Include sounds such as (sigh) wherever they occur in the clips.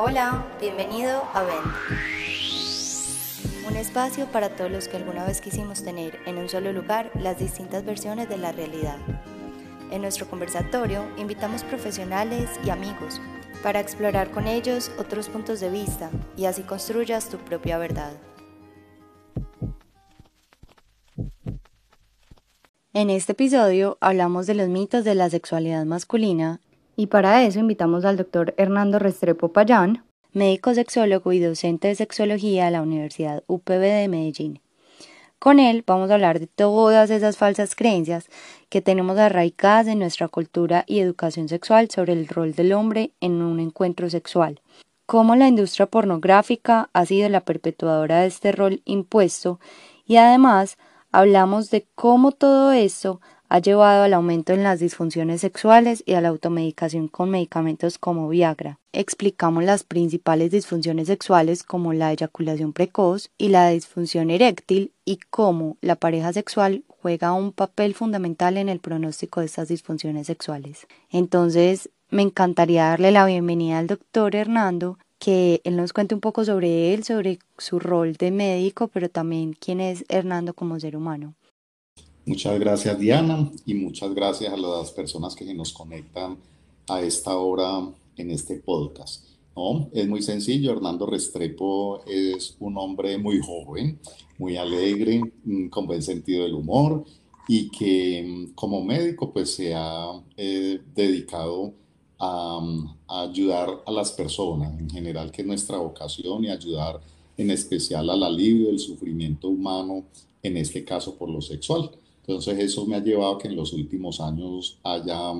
Hola, bienvenido a Vent. Un espacio para todos los que alguna vez quisimos tener en un solo lugar las distintas versiones de la realidad. En nuestro conversatorio invitamos profesionales y amigos para explorar con ellos otros puntos de vista y así construyas tu propia verdad. En este episodio hablamos de los mitos de la sexualidad masculina y para eso invitamos al doctor Hernando Restrepo Payán, médico sexólogo y docente de sexología de la Universidad UPB de Medellín. Con él vamos a hablar de todas esas falsas creencias que tenemos arraigadas en nuestra cultura y educación sexual sobre el rol del hombre en un encuentro sexual, cómo la industria pornográfica ha sido la perpetuadora de este rol impuesto y además hablamos de cómo todo esto ha llevado al aumento en las disfunciones sexuales y a la automedicación con medicamentos como Viagra. Explicamos las principales disfunciones sexuales como la eyaculación precoz y la disfunción eréctil y cómo la pareja sexual juega un papel fundamental en el pronóstico de estas disfunciones sexuales. Entonces, me encantaría darle la bienvenida al doctor Hernando, que él nos cuente un poco sobre él, sobre su rol de médico, pero también quién es Hernando como ser humano. Muchas gracias Diana y muchas gracias a las personas que se nos conectan a esta hora en este podcast. ¿no? Es muy sencillo, Hernando Restrepo es un hombre muy joven, muy alegre, mm, con buen sentido del humor y que mm, como médico pues se ha eh, dedicado a, a, ayudar a las personas en general, que es nuestra vocación y ayudar en especial al alivio del sufrimiento humano, en este caso por lo sexual. Entonces eso me ha llevado a que en los últimos años haya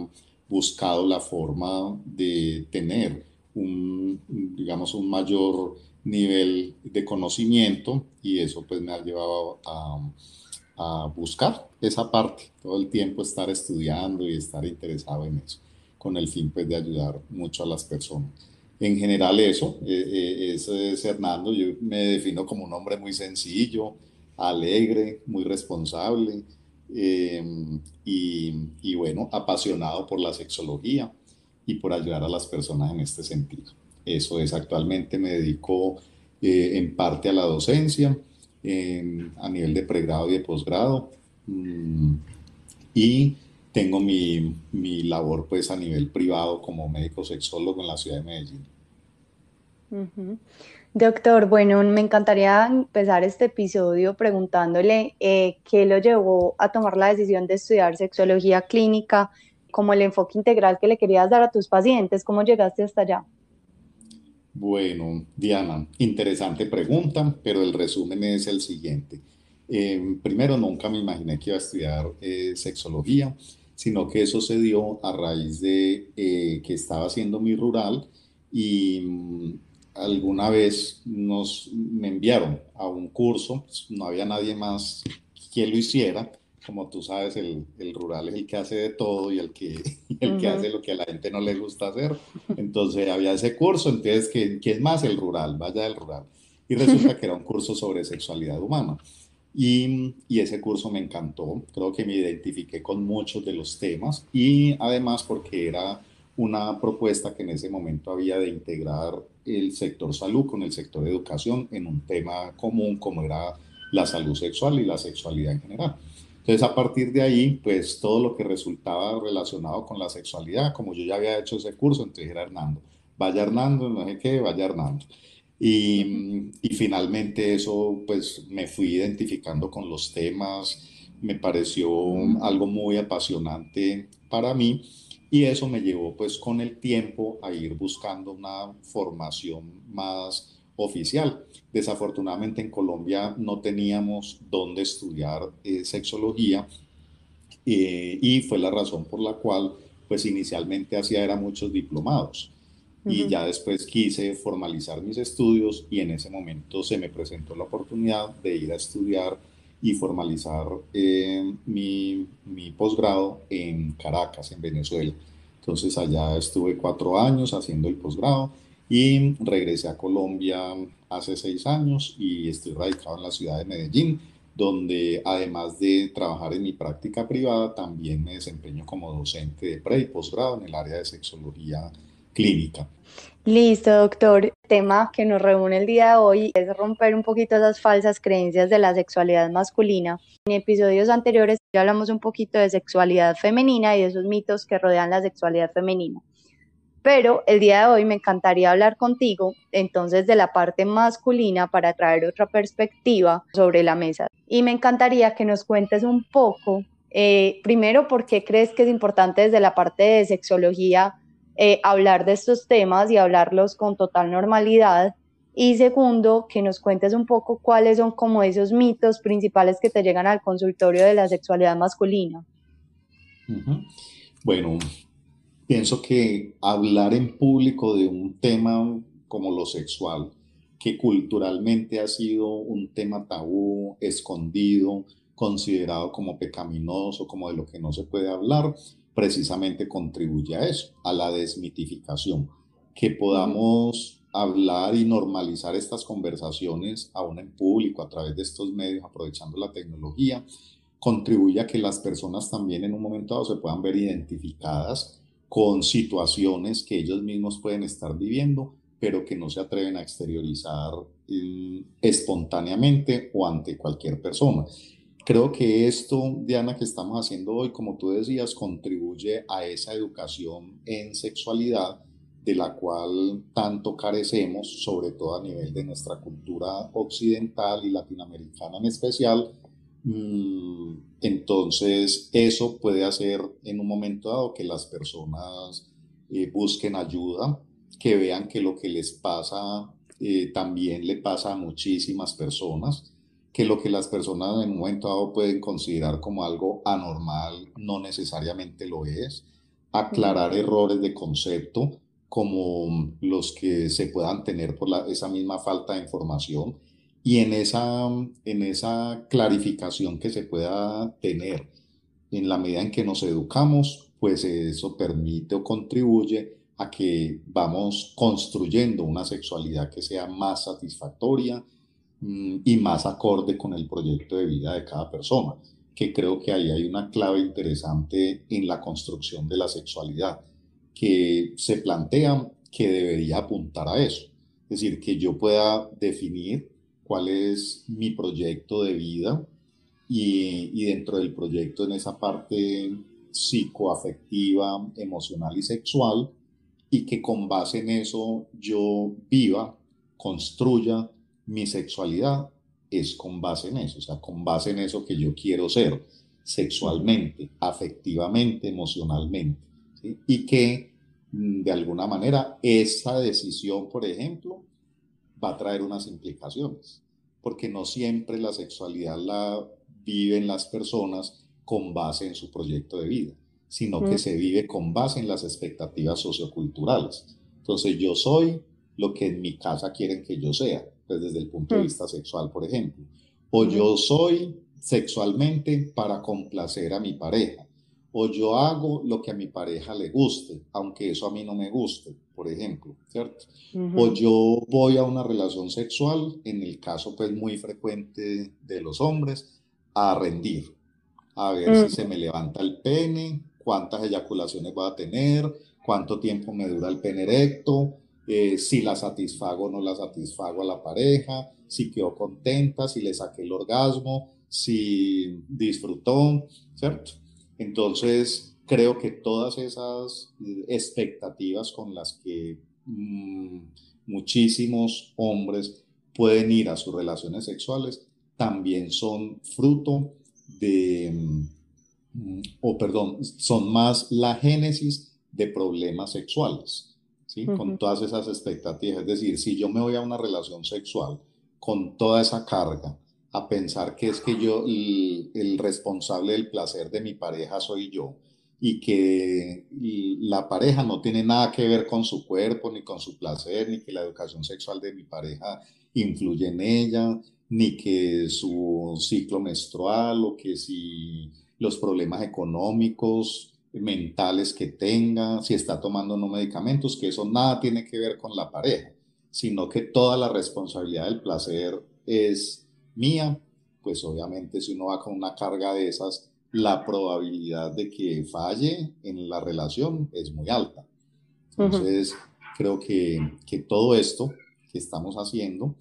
buscado la forma de tener un, digamos, un mayor nivel de conocimiento y eso pues me ha llevado a, buscar esa parte, todo el tiempo estar estudiando y estar interesado en eso, con el fin pues de ayudar mucho a las personas. En general eso, eh, eh, eso es Hernando, yo me defino como un hombre muy sencillo, alegre, muy responsable, Em, y, bueno, apasionado por la sexología y por ayudar a las personas en este sentido. Eso es, actualmente me dedico eh, en parte a la docencia, a nivel de pregrado y de posgrado, mm, y tengo mi, mi, labor pues a nivel privado como médico sexólogo en la ciudad de Medellín. Doctor, bueno, me encantaría empezar este episodio preguntándole eh, qué lo llevó a tomar la decisión de estudiar sexología clínica, como el enfoque integral que le querías dar a tus pacientes, ¿cómo llegaste hasta allá? Bueno, Diana, interesante pregunta, pero el resumen es el siguiente. Em, primero, nunca me imaginé que iba a estudiar eh, sexología, sino que eso se dio a raíz de eh, que estaba haciendo mi rural y mm, alguna vez nos me enviaron a un curso, pues, no había nadie más quien lo hiciera. Como tú sabes, el, el rural es el que hace de todo y el que, (laughs) el que hace lo que a la gente no le gusta hacer. Entonces había ese curso, entonces, ¿quién, es más? El rural, vaya del rural. Y resulta que era un curso sobre sexualidad humana. Y, y, ese curso me encantó, creo que me identifiqué con muchos de los temas y además porque era una propuesta que en ese momento había de integrar el sector salud con el sector educación en un tema común como era la salud sexual y la sexualidad en general. Entonces, a partir de ahí, pues todo lo que resultaba relacionado con la sexualidad, como yo ya había hecho ese curso, entonces era Hernando, vaya Hernando, no sé qué, vaya Hernando. Y, y finalmente eso, pues me fui identificando con los temas, me pareció algo muy apasionante para mí y eso me llevó pues con el tiempo a ir buscando una formación más oficial. Desafortunadamente en Colombia no teníamos dónde estudiar eh, sexología eh, y fue la razón por la cual pues inicialmente hacía era muchos diplomados y ya después quise formalizar mis estudios y en ese momento se me presentó la oportunidad de ir a estudiar y formalizar eh, mi, mi posgrado en Caracas, en Venezuela. Entonces allá estuve cuatro años haciendo el posgrado y regresé a Colombia hace seis años y estoy radicado en la ciudad de Medellín, donde además de trabajar en mi práctica privada, también me desempeño como docente de pre y posgrado en el área de sexología clínica. Listo, doctor. Tema que nos reúne el día de hoy es romper un poquito esas falsas creencias de la sexualidad masculina. En episodios anteriores ya hablamos un poquito de sexualidad femenina y de esos mitos que rodean la sexualidad femenina. Pero el día de hoy me encantaría hablar contigo entonces de la parte masculina para traer otra perspectiva sobre la mesa. Y me encantaría que nos cuentes un poco, eh, primero, por qué crees que es importante desde la parte de sexología eh, hablar de estos temas y hablarlos con total normalidad. Y segundo, que nos cuentes un poco cuáles son como esos mitos principales que te llegan al consultorio de la sexualidad masculina. Bueno, pienso que hablar en público de un tema como lo sexual, que culturalmente ha sido un tema tabú, escondido, considerado como pecaminoso, como de lo que no se puede hablar, precisamente contribuye a eso, a la desmitificación, que podamos hablar y normalizar estas conversaciones aún en público a través de estos medios, aprovechando la tecnología, contribuye a que las personas también en un momento dado se puedan ver identificadas con situaciones que ellos mismos pueden estar viviendo, pero que no se atreven a exteriorizar eh, espontáneamente o ante cualquier persona. Creo que esto, Diana, que estamos haciendo hoy, como tú decías, contribuye a esa educación en sexualidad de la cual tanto carecemos, sobre todo a nivel de nuestra cultura occidental y latinoamericana en especial. Mm, entonces, eso puede hacer en un momento dado que las personas eh, busquen ayuda, que vean que lo que les pasa eh, también le pasa a muchísimas personas que lo que las personas en un momento dado pueden considerar como algo anormal no necesariamente lo es, aclarar errores de concepto como los que se puedan tener por la, esa misma falta de información y en esa, en esa clarificación que se pueda tener en la medida en que nos educamos, pues eso permite o contribuye a que vamos construyendo una sexualidad que sea más satisfactoria, y más acorde con el proyecto de vida de cada persona, que creo que ahí hay una clave interesante en la construcción de la sexualidad, que se plantea que debería apuntar a eso, es decir, que yo pueda definir cuál es mi proyecto de vida y, y dentro del proyecto en esa parte psicoafectiva, emocional y sexual, y que con base en eso yo viva, construya mi sexualidad es con base en eso, o sea, con base en eso que yo quiero ser sexualmente, afectivamente, emocionalmente. Y que mm, de alguna manera esa decisión, por ejemplo, va a traer unas implicaciones, porque no siempre la sexualidad la viven las personas con base en su proyecto de vida, sino que se vive con base en las expectativas socioculturales. Entonces yo soy lo que en mi casa quieren que yo sea pues desde el punto de mm. vista sexual, por ejemplo. O yo soy sexualmente para complacer a mi pareja, o yo hago lo que a mi pareja le guste, aunque eso a mí no me guste, por ejemplo, ¿cierto? O yo voy a una relación sexual, en el caso pues muy frecuente de los hombres, a rendir, a ver si se me levanta el pene, cuántas eyaculaciones va a tener, cuánto tiempo me dura el pene erecto, eh, si la satisfago o no la satisfago a la pareja, si quedó contenta, si le saqué el orgasmo, si disfrutó, ¿cierto? Entonces, creo que todas esas expectativas con las que mm, muchísimos hombres pueden ir a sus relaciones sexuales también son fruto de, mm, o perdón, son más la génesis de problemas sexuales. Con todas esas expectativas. Es decir, si yo me voy a una relación sexual con toda esa carga, a pensar que es que yo, el, responsable del placer de mi pareja soy yo, y que la pareja no tiene nada que ver con su cuerpo, ni con su placer, ni que la educación sexual de mi pareja influye en ella, ni que su ciclo menstrual o que si los problemas económicos mentales que tenga, si está tomando no medicamentos, que eso nada tiene que ver con la pareja, sino que toda la responsabilidad del placer es mía, pues obviamente si uno va con una carga de esas, la probabilidad de que falle en la relación es muy alta. Entonces, creo que, que todo esto que estamos haciendo,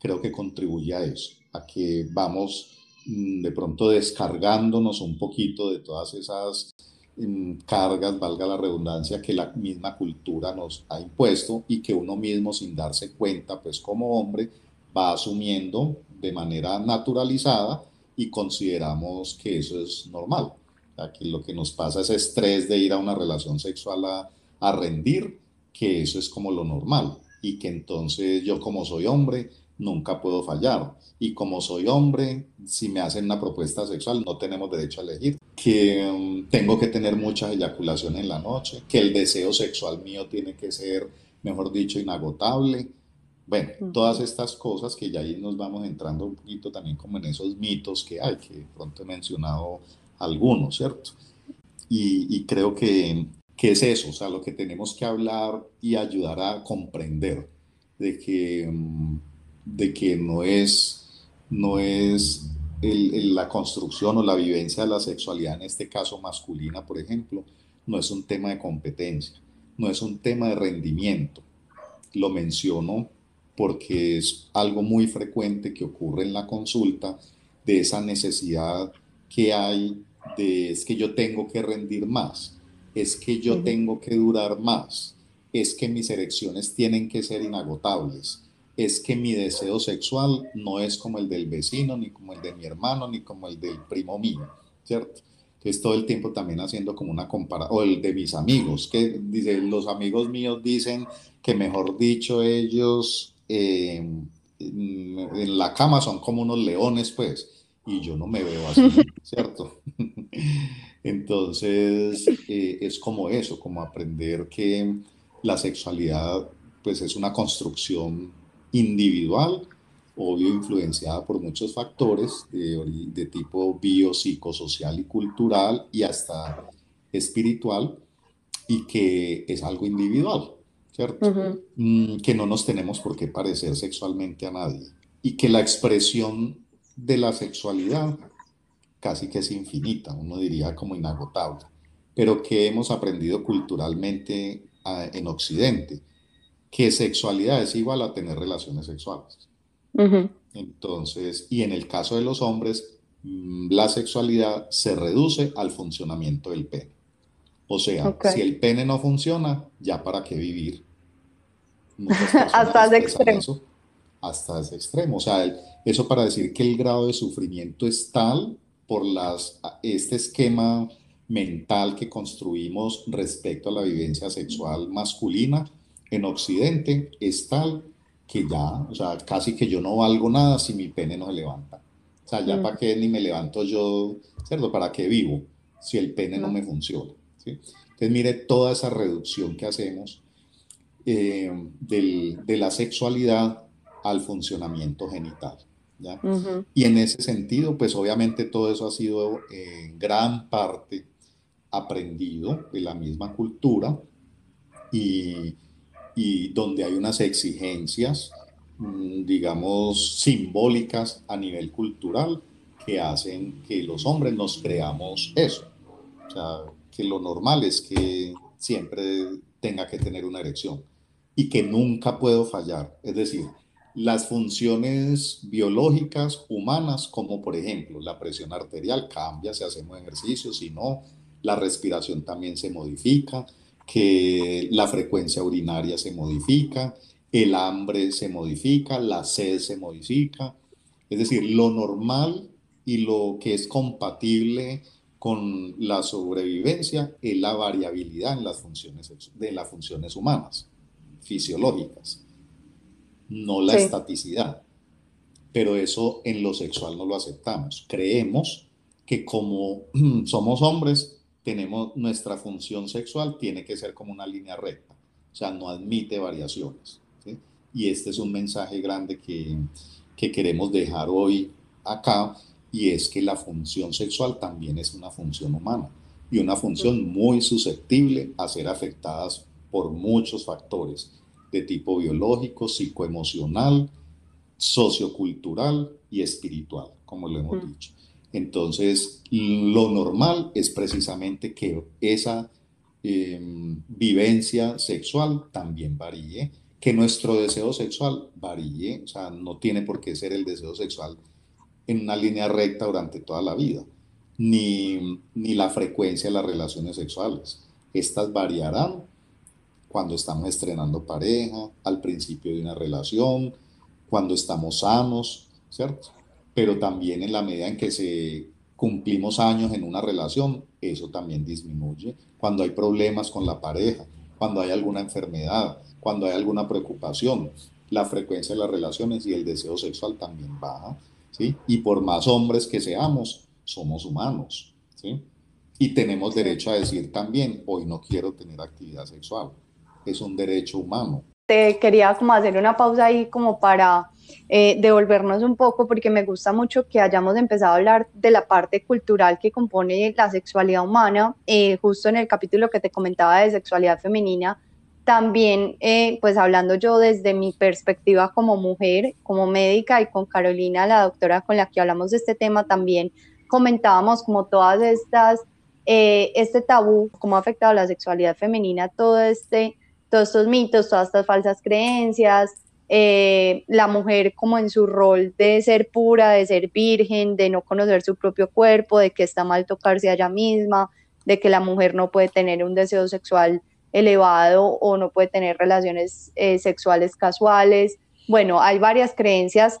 creo que contribuye a eso, a que vamos mm, de pronto descargándonos un poquito de todas esas cargas, valga la redundancia, que la misma cultura nos ha impuesto y que uno mismo sin darse cuenta, pues como hombre, va asumiendo de manera naturalizada y consideramos que eso es normal. que lo que nos pasa es estrés de ir a una relación sexual a, a rendir, que eso es como lo normal y que entonces yo como soy hombre nunca puedo fallar. Y como soy hombre, si me hacen una propuesta sexual no tenemos derecho a elegir, que um, tengo que tener mucha eyaculación en la noche, que el deseo sexual mío tiene que ser, mejor dicho, inagotable, bueno, todas estas cosas que ya ahí nos vamos entrando un poquito también como en esos mitos que hay, que pronto he mencionado algunos, ¿cierto? Y, creo que, que, es eso, o sea, lo que tenemos que hablar y ayudar a comprender de que, mm, de que no es, no es la construcción o la vivencia de la sexualidad, en este caso masculina, por ejemplo, no es un tema de competencia, no es un tema de rendimiento. Lo menciono porque es algo muy frecuente que ocurre en la consulta de esa necesidad que hay de es que yo tengo que rendir más, es que yo tengo que durar más, es que mis erecciones tienen que ser inagotables, es que mi deseo sexual no es como el del vecino, ni como el de mi hermano, ni como el del primo mío, ¿cierto? Entonces todo el tiempo también haciendo como una comparación, o el de mis amigos, que dice, los amigos míos dicen que mejor dicho ellos eh, en la cama son como unos leones, pues, y yo no me veo así, (laughs) ¿cierto? (laughs) Entonces, eh, es como eso, como aprender que la sexualidad, pues, es una construcción individual, obvio influenciada por muchos factores de, de tipo biopsicosocial y cultural y hasta espiritual, y que es algo individual. ¿cierto? Mm, que no nos tenemos por qué parecer sexualmente a nadie y que la expresión de la sexualidad casi que es infinita, uno diría como inagotable, pero que hemos aprendido culturalmente ah, en Occidente, que sexualidad es igual a tener relaciones sexuales. Entonces, y en el caso de los hombres, mm, la sexualidad se reduce al funcionamiento del pene. O sea, si el pene no funciona, ya para qué vivir. (laughs) hasta ese extremo. hasta ese extremo. O sea, eso para decir que el grado de sufrimiento es tal por las, este esquema mental que construimos respecto a la vivencia sexual masculina en Occidente es tal que ya, o sea, casi que yo no valgo nada si mi pene no se levanta. O sea, ya mm. para qué ni me levanto yo, ¿cierto? ¿Para qué vivo si el pene no, me funciona? Entonces, mire toda esa reducción que hacemos eh, de la sexualidad al funcionamiento genital. Y en ese sentido, pues obviamente todo eso ha sido en gran parte aprendido de la misma cultura y, y donde hay unas exigencias, mm, digamos, simbólicas a nivel cultural que hacen que los hombres nos creamos eso. O sea, que lo normal es que siempre tenga que tener una erección y que nunca puedo fallar. Es decir, las funciones biológicas humanas, como por ejemplo la presión arterial cambia si hacemos ejercicio, si no, la respiración también se modifica, que la frecuencia urinaria se modifica, el hambre se modifica, la sed se modifica. Es decir, lo normal y lo que es compatible con la sobrevivencia es la variabilidad en las funciones de las funciones humanas fisiológicas, no la estaticidad. Pero eso en lo sexual no lo aceptamos. Creemos que como (clears throat) somos hombres, tenemos nuestra función sexual tiene que ser como una línea recta, o sea, no admite variaciones. Y este es un mensaje grande que, que queremos dejar hoy acá, y es que la función sexual también es una función humana y una función muy susceptible a ser afectadas por muchos factores de tipo biológico, psicoemocional, sociocultural y espiritual, como lo hemos dicho. Entonces, lo normal es precisamente que esa em, vivencia sexual también varíe, que nuestro deseo sexual varíe, o sea, no tiene por qué ser el deseo sexual en una línea recta durante toda la vida, ni, ni la frecuencia de las relaciones sexuales. Estas variarán cuando estamos estrenando pareja, al principio de una relación, cuando estamos sanos, ¿cierto? Pero también en la medida en que se cumplimos años en una relación, eso también disminuye. Cuando hay problemas con la pareja, cuando hay alguna enfermedad, cuando hay alguna preocupación, la frecuencia de las relaciones y el deseo sexual también baja, ¿sí? Y por más hombres que seamos, somos humanos, ¿sí? Y tenemos derecho a decir también, hoy no quiero tener actividad sexual. Es un derecho humano. Te quería como hacer una pausa ahí como para eh, devolvernos un poco porque me gusta mucho que hayamos empezado a hablar de la parte cultural que compone la sexualidad humana, eh, justo en el capítulo que te comentaba de sexualidad femenina. También, eh, pues hablando yo desde mi perspectiva como mujer, como médica y con Carolina, la doctora con la que hablamos de este tema, también comentábamos como todas estas eh, este tabú, cómo ha afectado la sexualidad femenina, todo este, todos estos mitos, todas estas falsas creencias, eh, la mujer como en su rol de ser pura, de ser virgen, de no conocer su propio cuerpo, de que está mal tocarse a ella misma, de que la mujer no puede tener un deseo sexual elevado o no puede tener relaciones eh, sexuales casuales. Bueno, hay varias creencias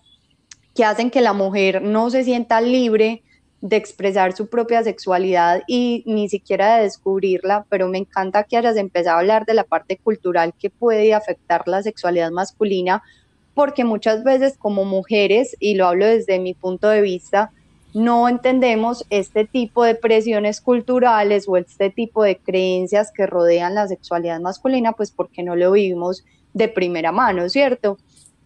que hacen que la mujer no se sienta libre de expresar su propia sexualidad y ni siquiera de descubrirla, pero me encanta que hayas empezado a hablar de la parte cultural que puede afectar la sexualidad masculina, porque muchas veces como mujeres, y lo hablo desde mi punto de vista, no entendemos este tipo de presiones culturales o este tipo de creencias que rodean la sexualidad masculina, pues porque no lo vivimos de primera mano, ¿cierto?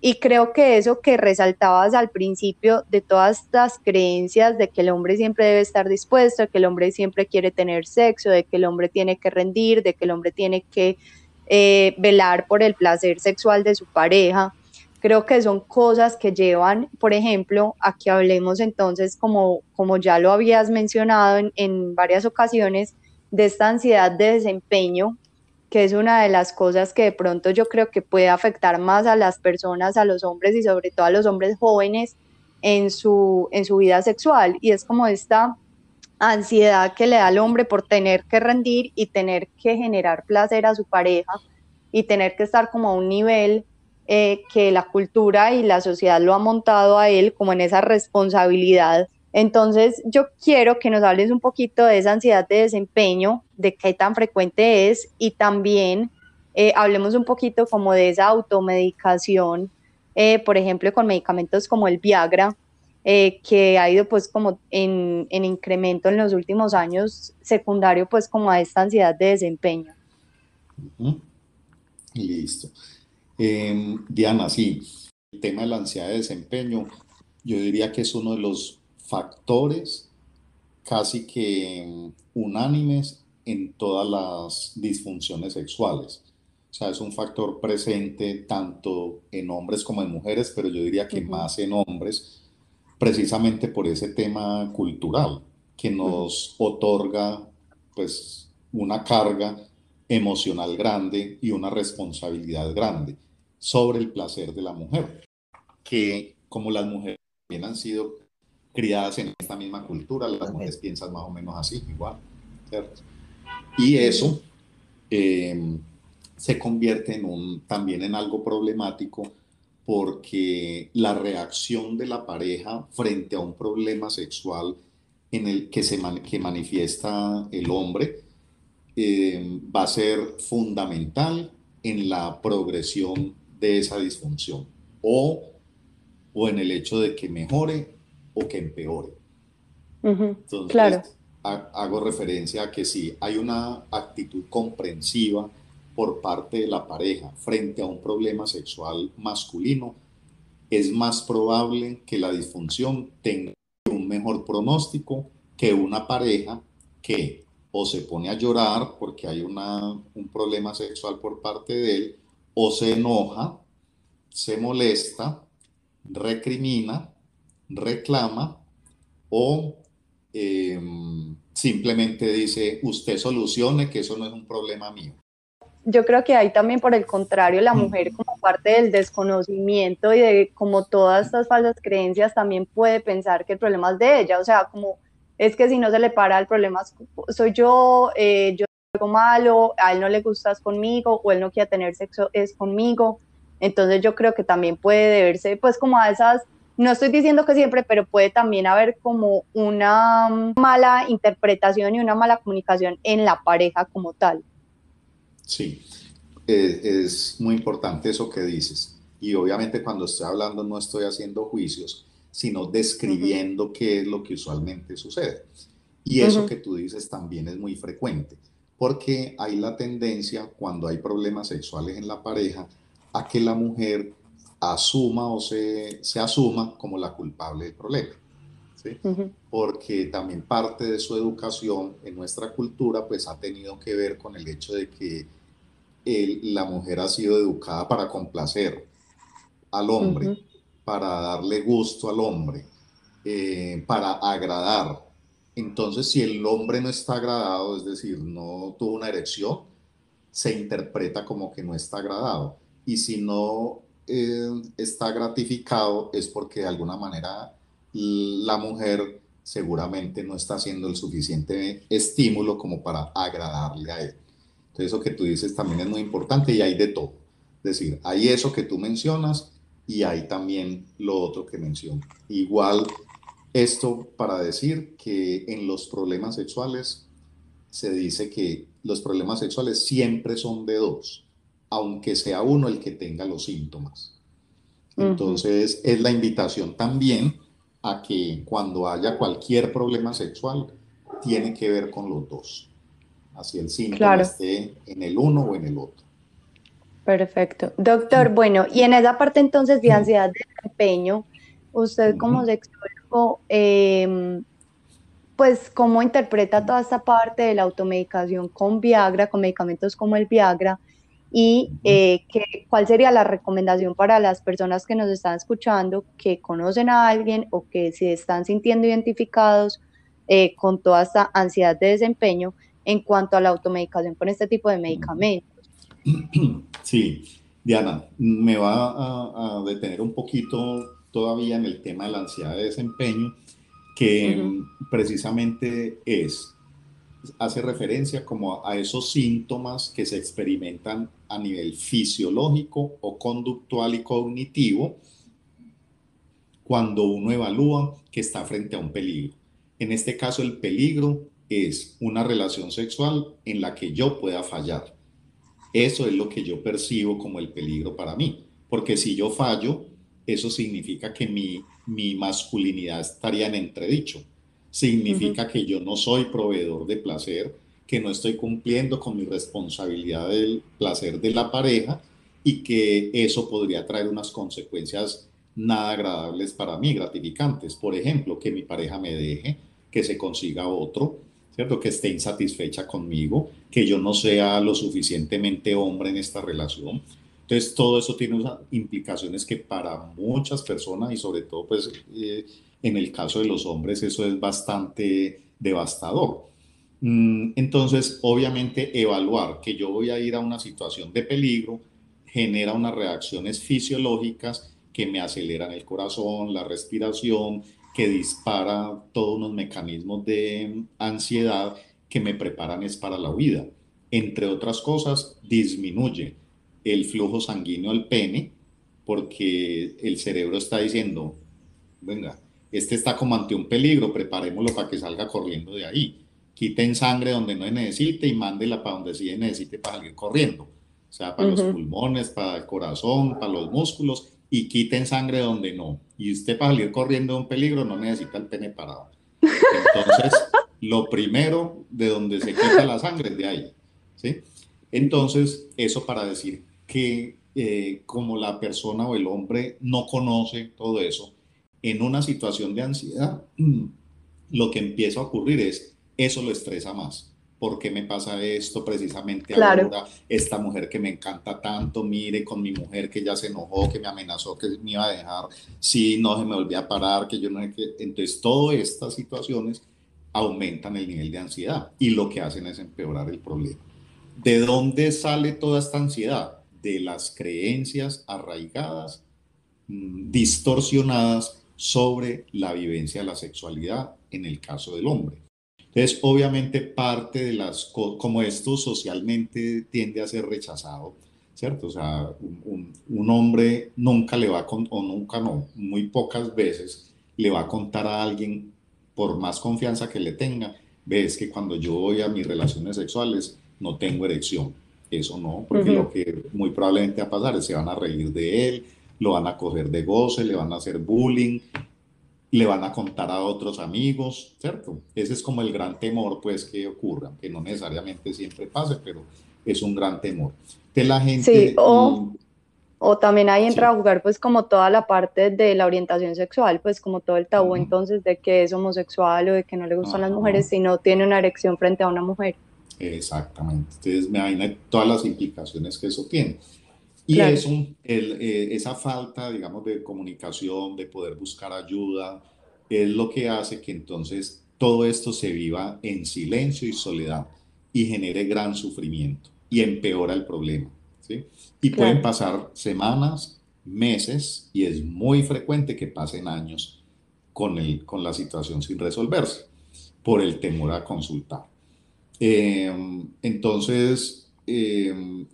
Y creo que eso que resaltabas al principio de todas estas creencias de que el hombre siempre debe estar dispuesto, de que el hombre siempre quiere tener sexo, de que el hombre tiene que rendir, de que el hombre tiene que eh, velar por el placer sexual de su pareja, creo que son cosas que llevan, por ejemplo, a que hablemos entonces, como, como ya lo habías mencionado en, en varias ocasiones, de esta ansiedad de desempeño que es una de las cosas que de pronto yo creo que puede afectar más a las personas, a los hombres y sobre todo a los hombres jóvenes en su, en su vida sexual. Y es como esta ansiedad que le da al hombre por tener que rendir y tener que generar placer a su pareja y tener que estar como a un nivel eh, que la cultura y la sociedad lo ha montado a él como en esa responsabilidad entonces, yo quiero que nos hables un poquito de esa ansiedad de desempeño, de qué tan frecuente es y también eh, hablemos un poquito como de esa automedicación, eh, por ejemplo, con medicamentos como el Viagra, eh, que ha ido pues como en, incremento en los últimos años, secundario pues como a esta ansiedad de desempeño. Listo. Em, Diana, sí, el tema de la ansiedad de desempeño, yo diría que es uno de los factores casi que unánimes en todas las disfunciones sexuales. O sea, es un factor presente tanto en hombres como en mujeres, pero yo diría que más en hombres, precisamente por ese tema cultural que nos otorga pues una carga emocional grande y una responsabilidad grande sobre el placer de la mujer, que como las mujeres también han sido criadas en esta misma cultura, las mujeres piensan más o menos así, igual, ¿cierto? Y eso eh, se convierte en un, también en algo problemático porque la reacción de la pareja frente a un problema sexual en el que se que manifiesta el hombre eh, va a ser fundamental en la progresión de esa disfunción o, o en el hecho de que mejore o que empeore. Entonces, claro. hago referencia a que si hay una actitud comprensiva por parte de la pareja frente a un problema sexual masculino, es más probable que la disfunción tenga un mejor pronóstico que una pareja que o se pone a llorar porque hay una, un problema sexual por parte de él, o se enoja, se molesta, recrimina reclama o em, simplemente dice, usted solucione que eso no es un problema mío. Yo creo que hay también, por el contrario, la mujer como parte del desconocimiento y de como todas estas falsas creencias también puede pensar que el problema es de ella, o sea, como es que si no se le para el problema soy yo, eh, yo algo malo, a él no le gustas conmigo o él no quiere tener sexo es conmigo. Entonces yo creo que también puede deberse pues como a esas, no estoy diciendo que siempre, pero puede también haber como una mala interpretación y una mala comunicación en la pareja como tal. Sí, es muy importante eso que dices. Y obviamente cuando estoy hablando no estoy haciendo juicios, sino describiendo qué es lo que usualmente sucede. Y eso que tú dices también es muy frecuente, porque hay la tendencia cuando hay problemas sexuales en la pareja a que la mujer asuma o se, se asuma como la culpable del problema. ¿sí? Porque también parte de su educación en nuestra cultura pues ha tenido que ver con el hecho de que la mujer ha sido educada para complacer al hombre, para darle gusto al hombre, eh, para agradar. Entonces, si el hombre no está agradado, es decir, no tuvo una erección, se interpreta como que no está agradado. Y si no eh, está gratificado, es porque de alguna manera la mujer seguramente no está haciendo el suficiente estímulo como para agradarle a él. Entonces, eso que tú dices también es muy importante y hay de todo. Es decir, hay eso que tú mencionas y hay también lo otro que menciono. Igual, esto para decir que en los problemas sexuales se dice que los problemas sexuales siempre son de dos, aunque sea uno el que tenga los síntomas. Entonces, es la invitación también a que cuando haya cualquier problema sexual, tiene que ver con los dos. Así el síntoma esté en el uno o en el otro. Perfecto. Doctor, bueno, y en esa parte entonces de ansiedad de desempeño, usted como sexólogo, em, pues cómo interpreta toda esta parte de la automedicación con Viagra, con medicamentos como el Viagra, y eh, cuál sería la recomendación para las personas que nos están escuchando, que conocen a alguien o que se están sintiendo identificados eh, con toda esta ansiedad de desempeño en cuanto a la automedicación con este tipo de medicamentos. (clears throat) Sí, Diana, me va a, detener un poquito todavía en el tema de la ansiedad de desempeño, que precisamente es, hace referencia como a esos síntomas que se experimentan a nivel fisiológico o conductual y cognitivo cuando uno evalúa que está frente a un peligro. En este caso, el peligro es una relación sexual en la que yo pueda fallar eso es lo que yo percibo como el peligro para mí, porque si yo fallo, eso significa que mi, mi masculinidad estaría en entredicho. Significa que yo no soy proveedor de placer, que no estoy cumpliendo con mi responsabilidad del placer de la pareja y que eso podría traer unas consecuencias nada agradables para mí, gratificantes. Por ejemplo, que mi pareja me deje, que se consiga otro, ¿cierto? Que esté insatisfecha conmigo, que yo no sea lo suficientemente hombre en esta relación. Entonces, todo eso tiene unas implicaciones que para muchas personas y sobre todo, pues, eh, en el caso de los hombres, eso es bastante devastador. Mm, entonces, obviamente, evaluar que yo voy a ir a una situación de peligro genera unas reacciones fisiológicas que me aceleran el corazón, la respiración, que dispara todos unos mecanismos de ansiedad que me preparan es para la huida. Entre otras cosas, disminuye el flujo sanguíneo al pene porque el cerebro está diciendo, venga, este está como ante un peligro, preparémoslo para que salga corriendo de ahí. Quiten sangre donde no necesite y mándela para donde sí necesite para salir corriendo. O sea, para los pulmones, para el corazón, para los músculos y quiten sangre donde no. Y usted para salir corriendo de un peligro no necesita el pene parado. Entonces, (laughs) lo primero de donde se quita la sangre es de ahí. ¿sí? Entonces, eso para decir que eh, como la persona o el hombre no conoce todo eso, en una situación de ansiedad, lo que empieza a ocurrir es, eso lo estresa más. ¿por qué me pasa esto precisamente ahora? Esta mujer que me encanta tanto, mire con mi mujer que ya se enojó, que me amenazó, que me iba a dejar, si no se me volvía a parar, que yo no. Entonces, todas estas situaciones aumentan el nivel de ansiedad y lo que hacen es empeorar el problema. ¿De dónde sale toda esta ansiedad? De las creencias arraigadas, mm, distorsionadas sobre la vivencia de la sexualidad en el caso del hombre. Entonces, obviamente parte de las, como esto socialmente tiende a ser rechazado, ¿cierto? O sea, un, un hombre nunca le va a, o nunca no, muy pocas veces le va a contar a alguien, por más confianza que le tenga, ves que cuando yo voy a mis relaciones sexuales no tengo erección. Eso no, porque lo que muy probablemente va a pasar es que se van a reír de él, lo van a coger de goce, le van a hacer bullying, le van a contar a otros amigos, ¿cierto? Ese es como el gran temor, pues, que ocurra, que no necesariamente siempre pase, pero es un gran temor. De la gente... Sí, o, o también ahí entra a jugar, pues, como toda la parte de la orientación sexual, pues, como todo el tabú, entonces, de que es homosexual o de que no le gustan las mujeres si no tiene una erección frente a una mujer. Exactamente. Entonces me imagino todas las implicaciones que eso tiene. Y eso, el, eh, esa falta, digamos, de comunicación, de poder buscar ayuda, es lo que hace que entonces todo esto se viva en silencio y soledad y genere gran sufrimiento y empeora el problema. ¿sí? Y pueden pasar semanas, meses, y es muy frecuente que pasen años con, el, con la situación sin resolverse por el temor a consultar. Em, entonces, em,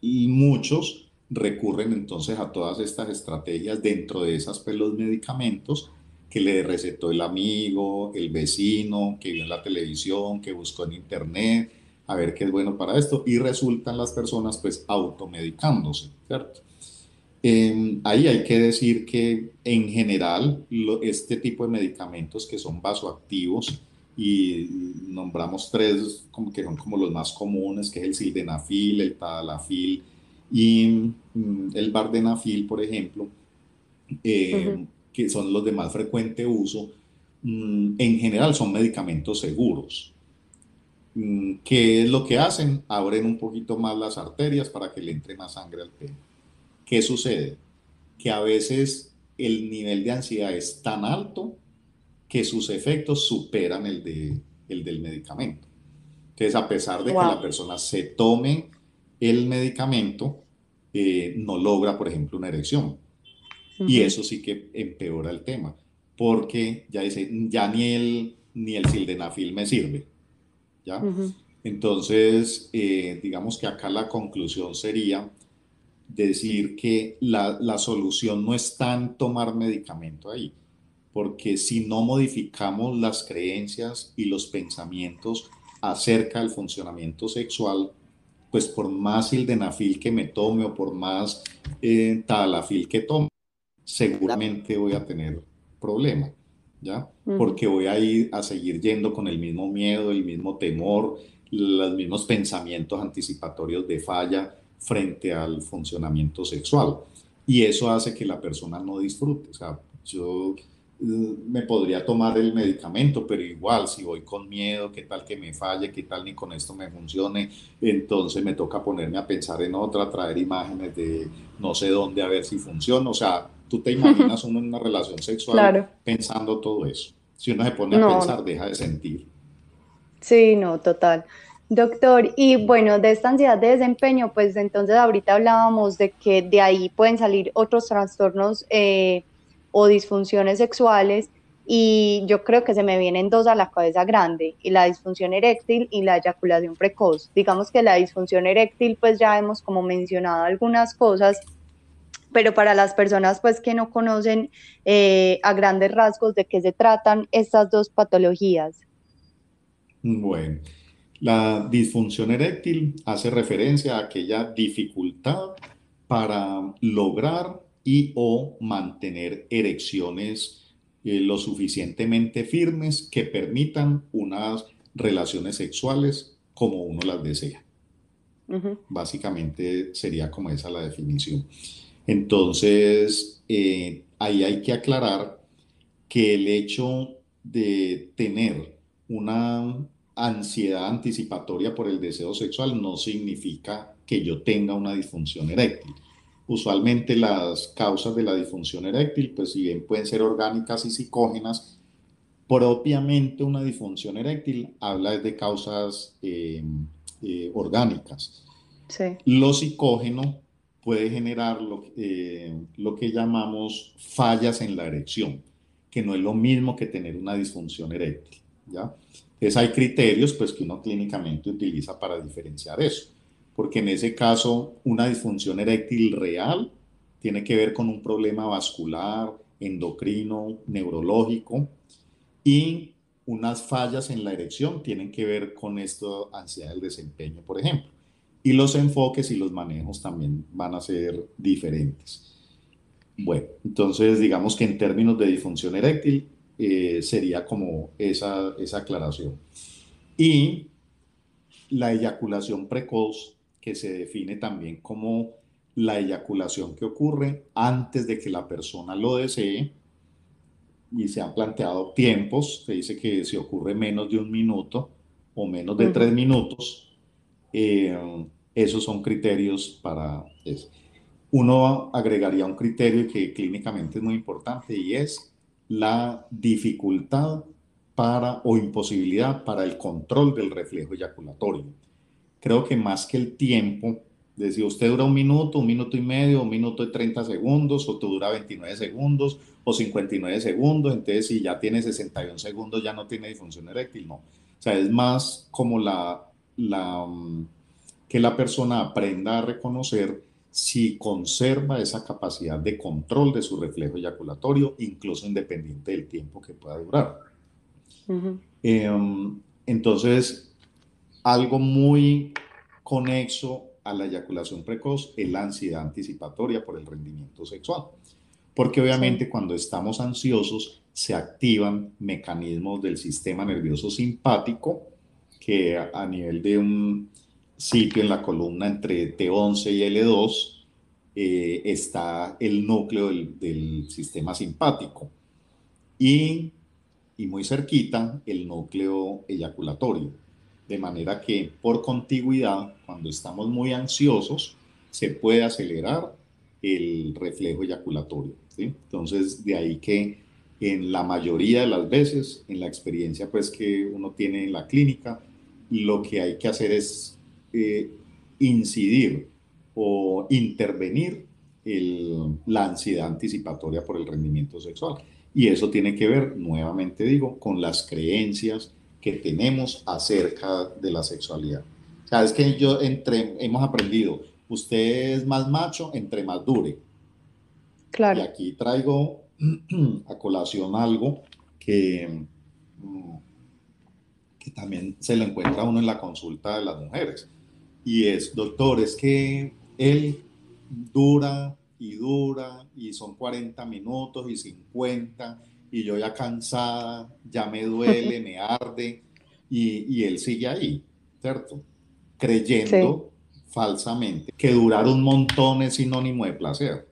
y muchos recurren entonces a todas estas estrategias dentro de esas pues, los medicamentos que le recetó el amigo, el vecino, que vio en la televisión, que buscó en internet, a ver qué es bueno para esto, y resultan las personas pues automedicándose, ¿cierto? Em, ahí hay que decir que en general este tipo de medicamentos que son vasoactivos, y nombramos tres como que son como los más comunes, que es el sildenafil, el tadalafil y mm, el bardenafil, por ejemplo, eh, que son los de más frecuente uso, mm, en general son medicamentos seguros. Mm, ¿Qué es lo que hacen? Abren un poquito más las arterias para que le entre más sangre al pene. ¿Qué sucede? Que a veces el nivel de ansiedad es tan alto que sus efectos superan el, de, el del medicamento. Entonces, a pesar de que la persona se tome el medicamento, eh, no logra, por ejemplo, una erección. Y eso sí que empeora el tema, porque ya dice, ya ni el, ni el sildenafil me sirve. ¿ya? Entonces, eh, digamos que acá la conclusión sería decir que la, la solución no está en tomar medicamento ahí, porque si no modificamos las creencias y los pensamientos acerca del funcionamiento sexual, pues por más sildenafil que me tome o por más eh, talafil que tome, seguramente voy a tener problema, ¿ya? Porque voy a ir a seguir yendo con el mismo miedo, el mismo temor, los mismos pensamientos anticipatorios de falla frente al funcionamiento sexual. Y eso hace que la persona no disfrute. O sea, yo me podría tomar el medicamento, pero igual si voy con miedo, qué tal que me falle, qué tal ni con esto me funcione, entonces me toca ponerme a pensar en otra, traer imágenes de no sé dónde a ver si funciona. O sea, tú te imaginas uno en una relación sexual pensando todo eso. Si uno se pone a pensar, deja de sentir. Sí, no, total. Doctor, y bueno, de esta ansiedad de desempeño, pues entonces ahorita hablábamos de que de ahí pueden salir otros trastornos eh, o disfunciones sexuales y yo creo que se me vienen dos a la cabeza grande, y la disfunción eréctil y la eyaculación precoz. Digamos que la disfunción eréctil, pues ya hemos como mencionado algunas cosas, pero para las personas pues que no conocen eh, a grandes rasgos de qué se tratan estas dos patologías. Bueno, la disfunción eréctil hace referencia a aquella dificultad para lograr y o mantener erecciones eh, lo suficientemente firmes que permitan unas relaciones sexuales como uno las desea. Básicamente sería como esa la definición. Entonces, eh, ahí hay que aclarar que el hecho de tener una ansiedad anticipatoria por el deseo sexual no significa que yo tenga una disfunción eréctil. Usualmente las causas de la disfunción eréctil, pues si bien pueden ser orgánicas y psicógenas, Propiamente una disfunción eréctil habla de causas eh, eh, orgánicas. Sí. Lo psicógeno puede generar lo, lo que llamamos fallas en la erección, que no es lo mismo que tener una disfunción eréctil. ¿ya? Entonces hay criterios pues, que uno clínicamente utiliza para diferenciar eso, porque en ese caso una disfunción eréctil real tiene que ver con un problema vascular, endocrino, neurológico y unas fallas en la erección tienen que ver con esto, ansiedad del desempeño, por ejemplo. Y los enfoques y los manejos también van a ser diferentes. Bueno, entonces digamos que en términos de disfunción eréctil eh, sería como esa, esa aclaración. Y la eyaculación precoz, que se define también como la eyaculación que ocurre antes de que la persona lo desee, y se han planteado tiempos, se dice que si ocurre menos de un minuto o menos de tres minutos, eh, esos son criterios para eso. Uno agregaría un criterio que clínicamente es muy importante y es la dificultad para o imposibilidad para el control del reflejo eyaculatorio. Creo que más que el tiempo, si usted dura un minuto, un minuto y medio, un minuto y 30 segundos, o te dura 29 segundos, o 59 segundos, entonces si ya tiene 61 segundos ya no tiene disfunción eréctil, no. O sea, es más como la, la, mm, que la persona aprenda a reconocer si conserva esa capacidad de control de su reflejo eyaculatorio, incluso independiente del tiempo que pueda durar. Em, entonces, algo muy conexo a la eyaculación precoz es la ansiedad anticipatoria por el rendimiento sexual. Porque obviamente cuando estamos ansiosos se activan mecanismos del sistema nervioso simpático que a, nivel de un sitio en la columna entre T11 y L2 eh, está el núcleo del, del sistema simpático. Y, y muy cerquita el núcleo eyaculatorio de manera que por contigüidad, cuando estamos muy ansiosos, se puede acelerar el reflejo eyaculatorio. Entonces, de ahí que en la mayoría de las veces, en la experiencia pues, que uno tiene en la clínica, lo que hay que hacer es eh, incidir o intervenir la ansiedad anticipatoria por el rendimiento sexual. Y eso tiene que ver, nuevamente digo, con las creencias, que tenemos acerca de la sexualidad. O sea, es que yo entre, hemos aprendido, usted es más macho entre más dure. Claro. Y aquí traigo (clears throat) a colación algo que, mm, que también se le encuentra a uno en la consulta de las mujeres. Y es, doctor, es que él dura y dura y son 40 minutos y 50 y yo ya cansada, ya me duele, me arde, y, él sigue ahí, ¿cierto? Creyendo falsamente que durar un montón es sinónimo de placer.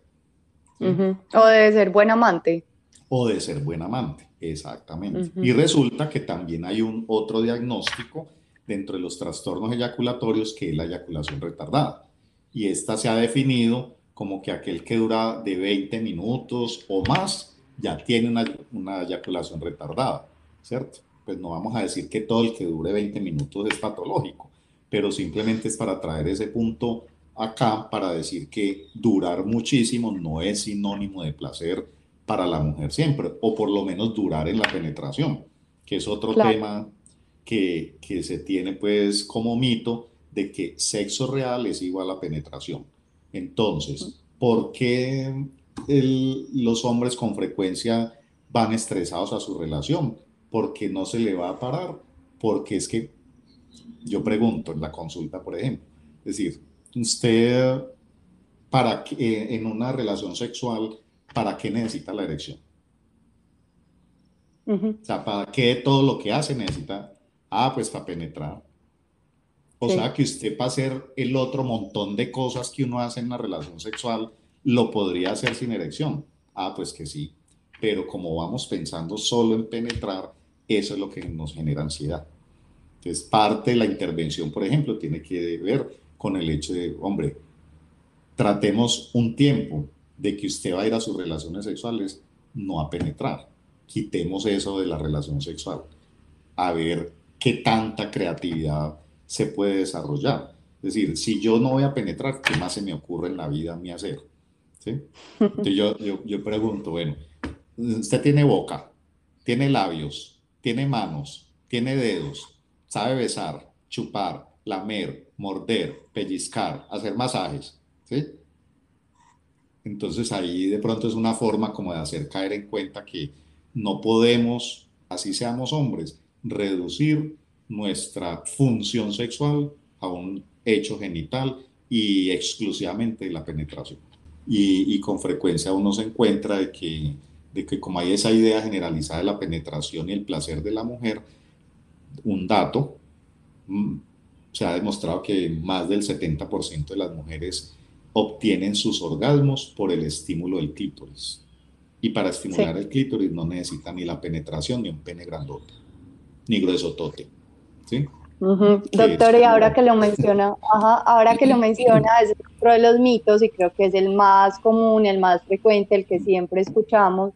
O de ser buen amante. O de ser buen amante, exactamente. Y resulta que también hay un otro diagnóstico dentro de los trastornos eyaculatorios que es la eyaculación retardada. Y esta se ha definido como que aquel que dura de 20 minutos o más ya tiene una, una eyaculación retardada, ¿cierto? Pues no vamos a decir que todo el que dure 20 minutos es patológico, pero simplemente es para traer ese punto acá para decir que durar muchísimo no es sinónimo de placer para la mujer siempre, o por lo menos durar en la penetración, que es otro tema que, que, se tiene pues como mito de que sexo real es igual a penetración. Entonces, ¿por qué los hombres con frecuencia van estresados a su relación, porque no se le va a parar, porque es que yo pregunto en la consulta, por ejemplo, es decir, usted para que, en una relación sexual, ¿para qué necesita la erección? O sea, ¿para qué todo lo que hace necesita? Ah, pues para penetrar. O sea, que usted para hacer el otro montón de cosas que uno hace en una relación sexual, ¿Lo podría hacer sin erección? Ah, pues que sí. Pero como vamos pensando solo en penetrar, eso es lo que nos genera ansiedad. Entonces, parte de la intervención, por ejemplo, tiene que ver con el hecho de, hombre, tratemos un tiempo de que usted va a ir a sus relaciones sexuales, no a penetrar. quitemos eso de la relación sexual, a ver qué tanta creatividad se puede desarrollar. Es decir, si yo no voy a penetrar, ¿qué más se me ocurre en la vida a mí hacer? ¿Sí? Yo, yo, yo pregunto, bueno, usted tiene boca, tiene labios, tiene manos, tiene dedos, sabe besar, chupar, lamer, morder, pellizcar, hacer masajes, ¿sí? Entonces ahí de pronto es una forma como de hacer caer en cuenta que no podemos, así seamos hombres, reducir nuestra función sexual a un hecho genital y exclusivamente la penetración. Y, con frecuencia uno se encuentra de que, de que como hay esa idea generalizada de la penetración y el placer de la mujer, un dato, mm, se ha demostrado que más del 70% de las mujeres obtienen sus orgasmos por el estímulo del clítoris. Y para estimular el clítoris no necesita ni la penetración ni un pene grandote, ni gruesotote. ¿sí? Doctor, y ahora que lo menciona, ahora que lo (clears throat) menciona, es otro de los mitos y creo que es el más común, el más frecuente, el que siempre escuchamos,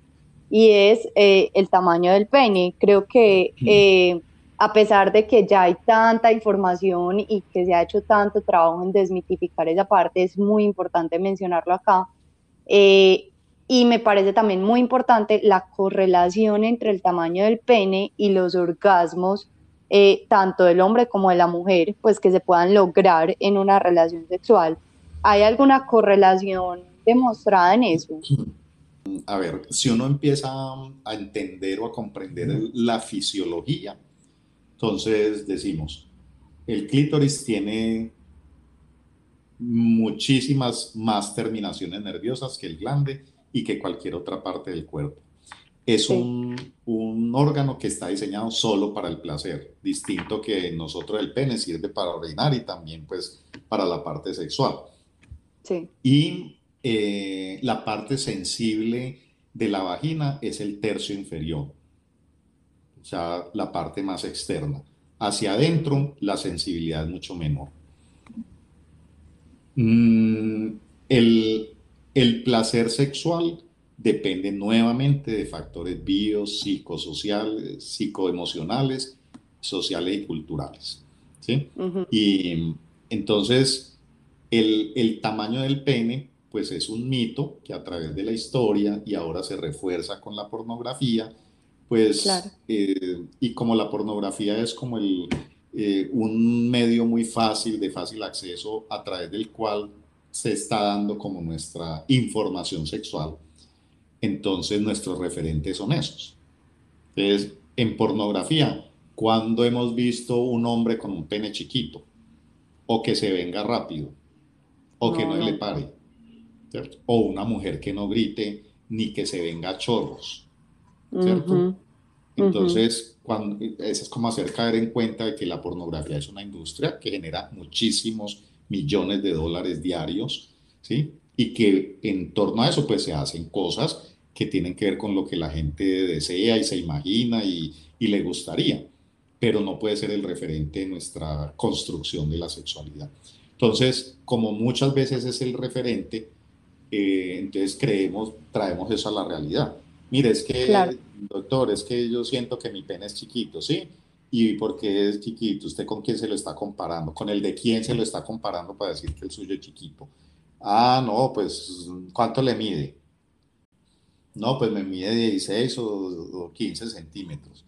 y es eh, el tamaño del pene. Creo que eh, a pesar de que ya hay tanta información y que se ha hecho tanto trabajo en desmitificar esa parte, es muy importante mencionarlo acá. Eh, y me parece también muy importante la correlación entre el tamaño del pene y los orgasmos, eh, tanto del hombre como de la mujer, pues que se puedan lograr en una relación sexual. ¿Hay alguna correlación demostrada en eso? A ver, si uno empieza a entender o a comprender la fisiología, entonces decimos, el clítoris tiene muchísimas más terminaciones nerviosas que el glande y que cualquier otra parte del cuerpo. Es un, un, órgano que está diseñado solo para el placer, distinto que nosotros el pene sirve para orinar y también pues para la parte sexual. Sí. Y eh, la parte sensible de la vagina es el tercio inferior o sea, la parte más externa. Hacia adentro, la sensibilidad es mucho menor. Mm, el, el placer sexual depende nuevamente de factores bio, psicosociales, psicoemocionales, sociales y culturales. ¿sí? Y entonces, el, el, tamaño del pene, pues es un mito que a través de la historia y ahora se refuerza con la pornografía, pues, eh, y como la pornografía es como el, eh, un medio muy fácil, de fácil acceso, a través del cual se está dando como nuestra información sexual, entonces nuestros referentes son esos. Entonces, en pornografía, cuando hemos visto un hombre con un pene chiquito, o que se venga rápido, o que no, le pare, o una mujer que no grite, ni que se venga a chorros, ¿cierto? Entonces, cuando, eso es como hacer caer en cuenta de que la pornografía es una industria que genera muchísimos millones de dólares diarios, ¿sí? Y que en torno a eso, pues se hacen cosas que tienen que ver con lo que la gente desea y se imagina y, y le gustaría, pero no puede ser el referente de nuestra construcción de la sexualidad. Entonces, como muchas veces es el referente, eh, entonces creemos, traemos eso a la realidad. Mire, es que, doctor, es que yo siento que mi pene es chiquito, ¿sí? ¿Y por qué es chiquito? ¿Usted con quién se lo está comparando? ¿Con el de quién se lo está comparando para decir que el suyo es chiquito? Ah, no, pues, ¿cuánto le mide? No, pues me mide 16 o, 15 centímetros.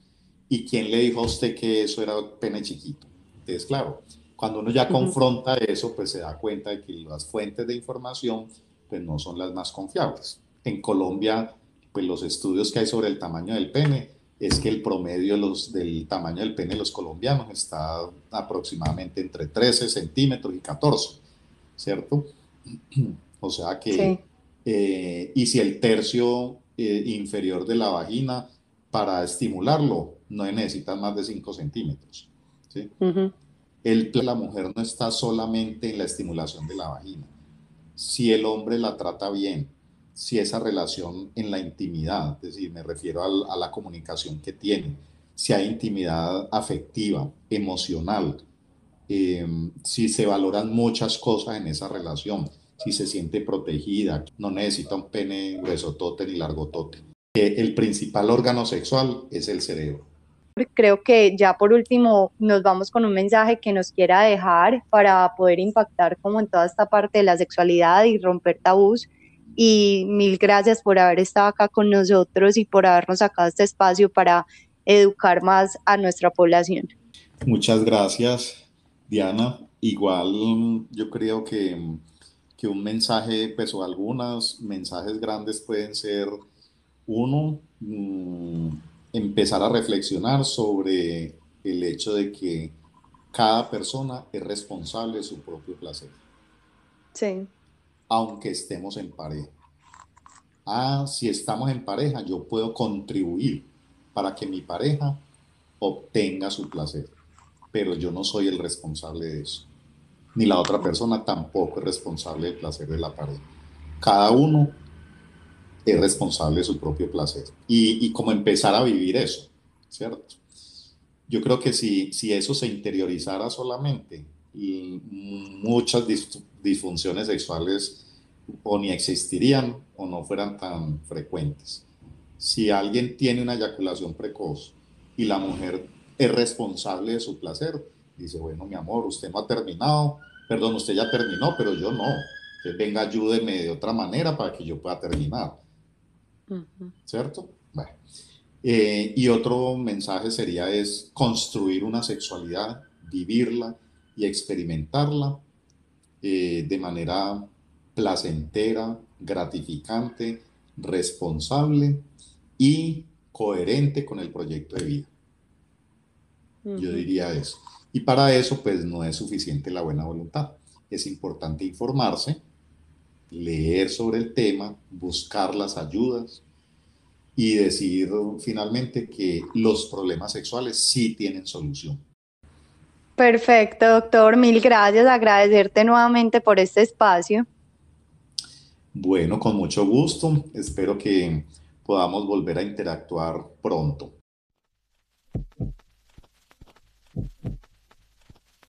¿Y quién le dijo a usted que eso era pene chiquito? Entonces, claro, cuando uno ya confronta eso, pues se da cuenta de que las fuentes de información pues no son las más confiables. En Colombia pues los estudios que hay sobre el tamaño del pene es que el promedio los, del tamaño del pene de los colombianos está aproximadamente entre 13 centímetros y 14, ¿cierto? (clears throat) O sea que, eh, y si el tercio eh, inferior de la vagina, para estimularlo, no necesita más de 5 centímetros. ¿sí? el, la mujer no está solamente en la estimulación de la vagina. Si el hombre la trata bien, si esa relación en la intimidad, es decir, me refiero a la comunicación que tiene, si hay intimidad afectiva, emocional, em, si se valoran muchas cosas en esa relación, si se siente protegida, no necesita un pene gruesotote ni largotote. el principal órgano sexual es el cerebro. Creo que ya por último nos vamos con un mensaje que nos quiera dejar para poder impactar como en toda esta parte de la sexualidad y romper tabús. Y mil gracias por haber estado acá con nosotros y por habernos sacado este espacio para educar más a nuestra población. Muchas gracias, Diana. Igual yo creo que, que un mensaje, pues o algunos mensajes grandes pueden ser, uno, mm, empezar a reflexionar sobre el hecho de que cada persona es responsable de su propio placer. Sí. Aunque estemos en pareja. Ah, si estamos en pareja, yo puedo contribuir para que mi pareja obtenga su placer, pero yo no soy el responsable de eso. Ni la otra persona tampoco es responsable del placer de la pareja. Cada uno es responsable de su propio placer. Y, y como empezar a vivir eso, ¿cierto? Yo creo que si, si eso se interiorizara solamente, y muchas disfunciones sexuales o ni existirían o no fueran tan frecuentes. Si alguien tiene una eyaculación precoz y la mujer es responsable de su placer, dice, bueno, mi amor, usted no ha terminado, perdón, usted ya terminó, pero yo no. Entonces, venga, ayúdeme de otra manera para que yo pueda terminar. ¿Cierto? Bueno. Eh, y otro mensaje sería es construir una sexualidad, vivirla y experimentarla eh, de manera placentera, gratificante, responsable y coherente con el proyecto de vida. Yo diría eso. Y para eso, pues no es suficiente la buena voluntad. Es importante informarse, leer sobre el tema, buscar las ayudas y decir finalmente que los problemas sexuales sí tienen solución. Perfecto, doctor. Mil gracias. Agradecerte nuevamente por este espacio. Bueno, con mucho gusto. Espero que podamos volver a interactuar pronto.